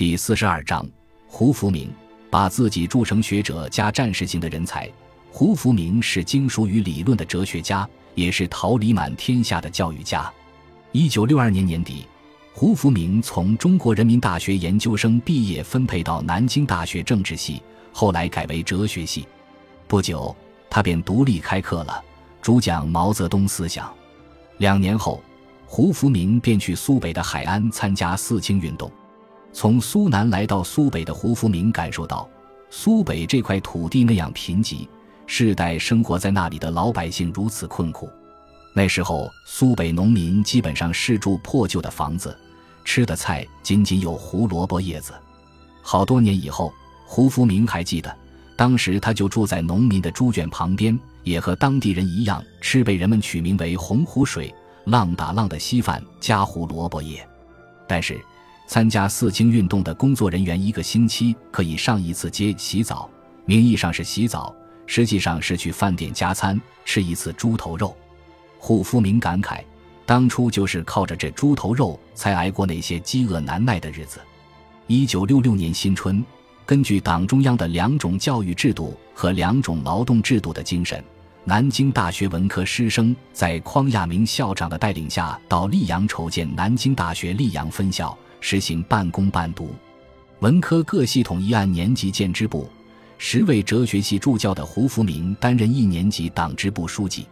第四十二章，胡福明把自己铸成学者加战士型的人才。胡福明是精熟于理论的哲学家，也是桃李满天下的教育家。一九六二年年底，胡福明从中国人民大学研究生毕业，分配到南京大学政治系，后来改为哲学系。不久，他便独立开课了，主讲毛泽东思想。两年后，胡福明便去苏北的海安参加四清运动。从苏南来到苏北的胡福明感受到，苏北这块土地那样贫瘠，世代生活在那里的老百姓如此困苦。那时候，苏北农民基本上是住破旧的房子，吃的菜仅仅有胡萝卜叶子。好多年以后，胡福明还记得，当时他就住在农民的猪圈旁边，也和当地人一样吃被人们取名为“洪湖水”“浪打浪”的稀饭加胡萝卜叶，但是。参加四清运动的工作人员一个星期可以上一次街洗澡，名义上是洗澡，实际上是去饭店加餐吃一次猪头肉。胡福明感慨，当初就是靠着这猪头肉才挨过那些饥饿难耐的日子。一九六六年新春，根据党中央的两种教育制度和两种劳动制度的精神，南京大学文科师生在匡亚明校长的带领下到溧阳筹建南京大学溧阳分校。实行半工半读，文科各系统一按年级建支部，十位哲学系助教的胡福明担任一年级党支部书记，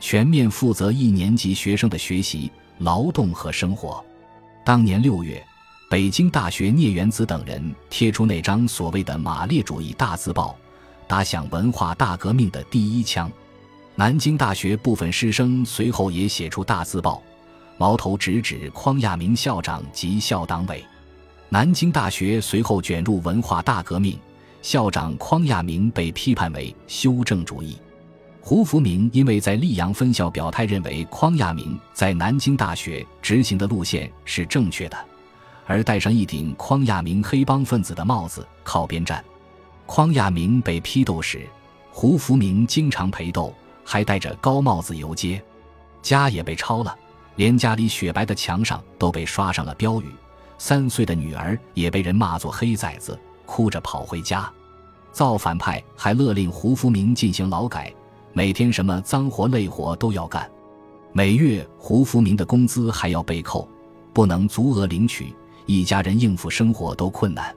全面负责一年级学生的学习、劳动和生活。当年六月，北京大学聂元子等人贴出那张所谓的马列主义大字报，打响文化大革命的第一枪。南京大学部分师生随后也写出大字报。矛头直指匡亚明校长及校党委，南京大学随后卷入文化大革命，校长匡亚明被批判为修正主义。胡福明因为在溧阳分校表态，认为匡亚明在南京大学执行的路线是正确的，而戴上一顶匡亚明黑帮分子的帽子靠边站。匡亚明被批斗时，胡福明经常陪斗，还戴着高帽子游街，家也被抄了。连家里雪白的墙上都被刷上了标语，三岁的女儿也被人骂作黑崽子，哭着跑回家。造反派还勒令胡福明进行劳改，每天什么脏活累活都要干，每月胡福明的工资还要被扣，不能足额领取，一家人应付生活都困难。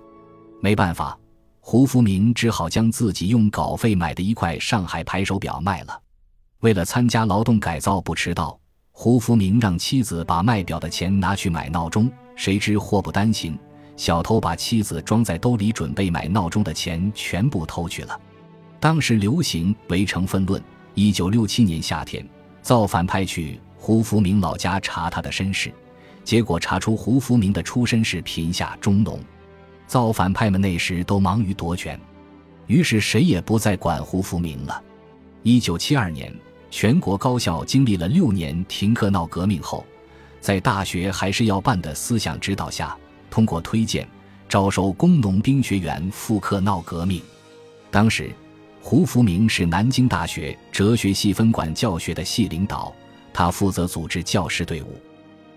没办法，胡福明只好将自己用稿费买的一块上海牌手表卖了。为了参加劳动改造不迟到。胡福明让妻子把卖表的钱拿去买闹钟，谁知祸不单行，小偷把妻子装在兜里准备买闹钟的钱全部偷去了。当时流行围城分论。一九六七年夏天，造反派去胡福明老家查他的身世，结果查出胡福明的出身是贫下中农。造反派们那时都忙于夺权，于是谁也不再管胡福明了。一九七二年。全国高校经历了六年停课闹革命后，在大学还是要办的思想指导下，通过推荐招收工农兵学员复课闹革命。当时，胡福明是南京大学哲学系分管教学的系领导，他负责组织教师队伍。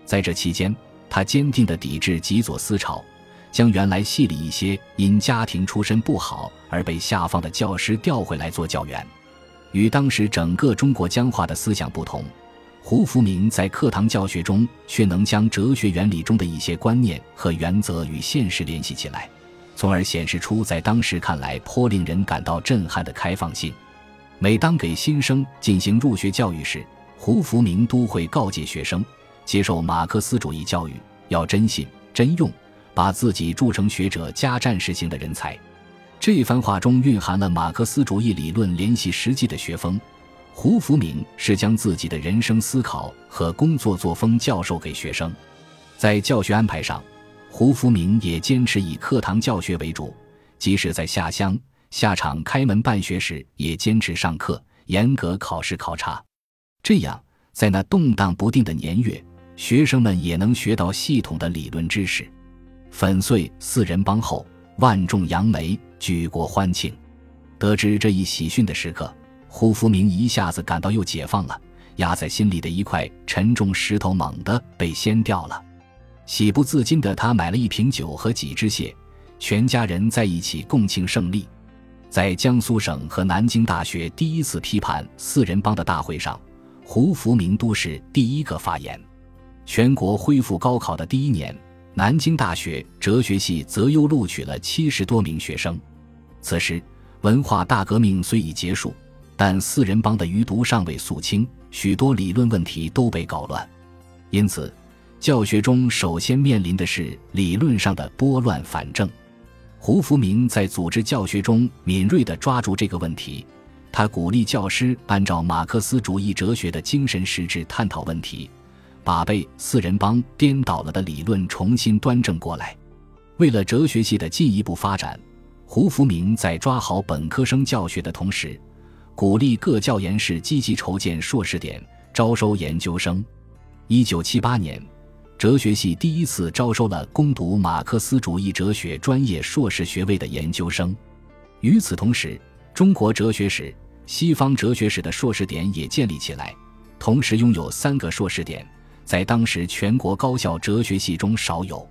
在这期间，他坚定地抵制极左思潮，将原来系里一些因家庭出身不好而被下放的教师调回来做教员。与当时整个中国僵化的思想不同，胡福明在课堂教学中却能将哲学原理中的一些观念和原则与现实联系起来，从而显示出在当时看来颇令人感到震撼的开放性。每当给新生进行入学教育时，胡福明都会告诫学生，接受马克思主义教育要真信真用，把自己铸成学者加战士型的人才。这番话中蕴含了马克思主义理论联系实际的学风。胡福明是将自己的人生思考和工作作风教授给学生。在教学安排上，胡福明也坚持以课堂教学为主，即使在下乡下场开门办学时，也坚持上课，严格考试考察。这样，在那动荡不定的年月，学生们也能学到系统的理论知识。粉碎四人帮后，万众扬眉。举国欢庆，得知这一喜讯的时刻，胡福明一下子感到又解放了，压在心里的一块沉重石头猛地被掀掉了。喜不自禁的他买了一瓶酒和几只蟹，全家人在一起共庆胜利。在江苏省和南京大学第一次批判四人帮的大会上，胡福明都是第一个发言。全国恢复高考的第一年，南京大学哲学系择优录取了七十多名学生。此时，文化大革命虽已结束，但四人帮的余毒尚未肃清，许多理论问题都被搞乱。因此，教学中首先面临的是理论上的拨乱反正。胡福明在组织教学中敏锐地抓住这个问题，他鼓励教师按照马克思主义哲学的精神实质探讨问题，把被四人帮颠倒了的理论重新端正过来。为了哲学系的进一步发展，胡福明在抓好本科生教学的同时，鼓励各教研室积极筹建硕士点，招收研究生。一九七八年。哲学系第一次招收了攻读马克思主义哲学专业硕士学位的研究生。与此同时，中国哲学史、西方哲学史的硕士点也建立起来，同时拥有三个硕士点，在当时全国高校哲学系中少有。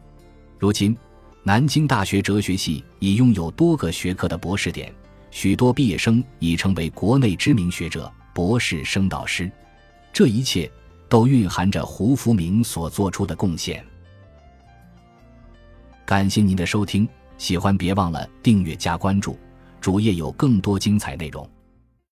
如今，南京大学哲学系已拥有多个学科的博士点，许多毕业生已成为国内知名学者、博士生导师。这一切。都蕴含着胡福明所做出的贡献。感谢您的收听，喜欢别忘了订阅加关注，主页有更多精彩内容。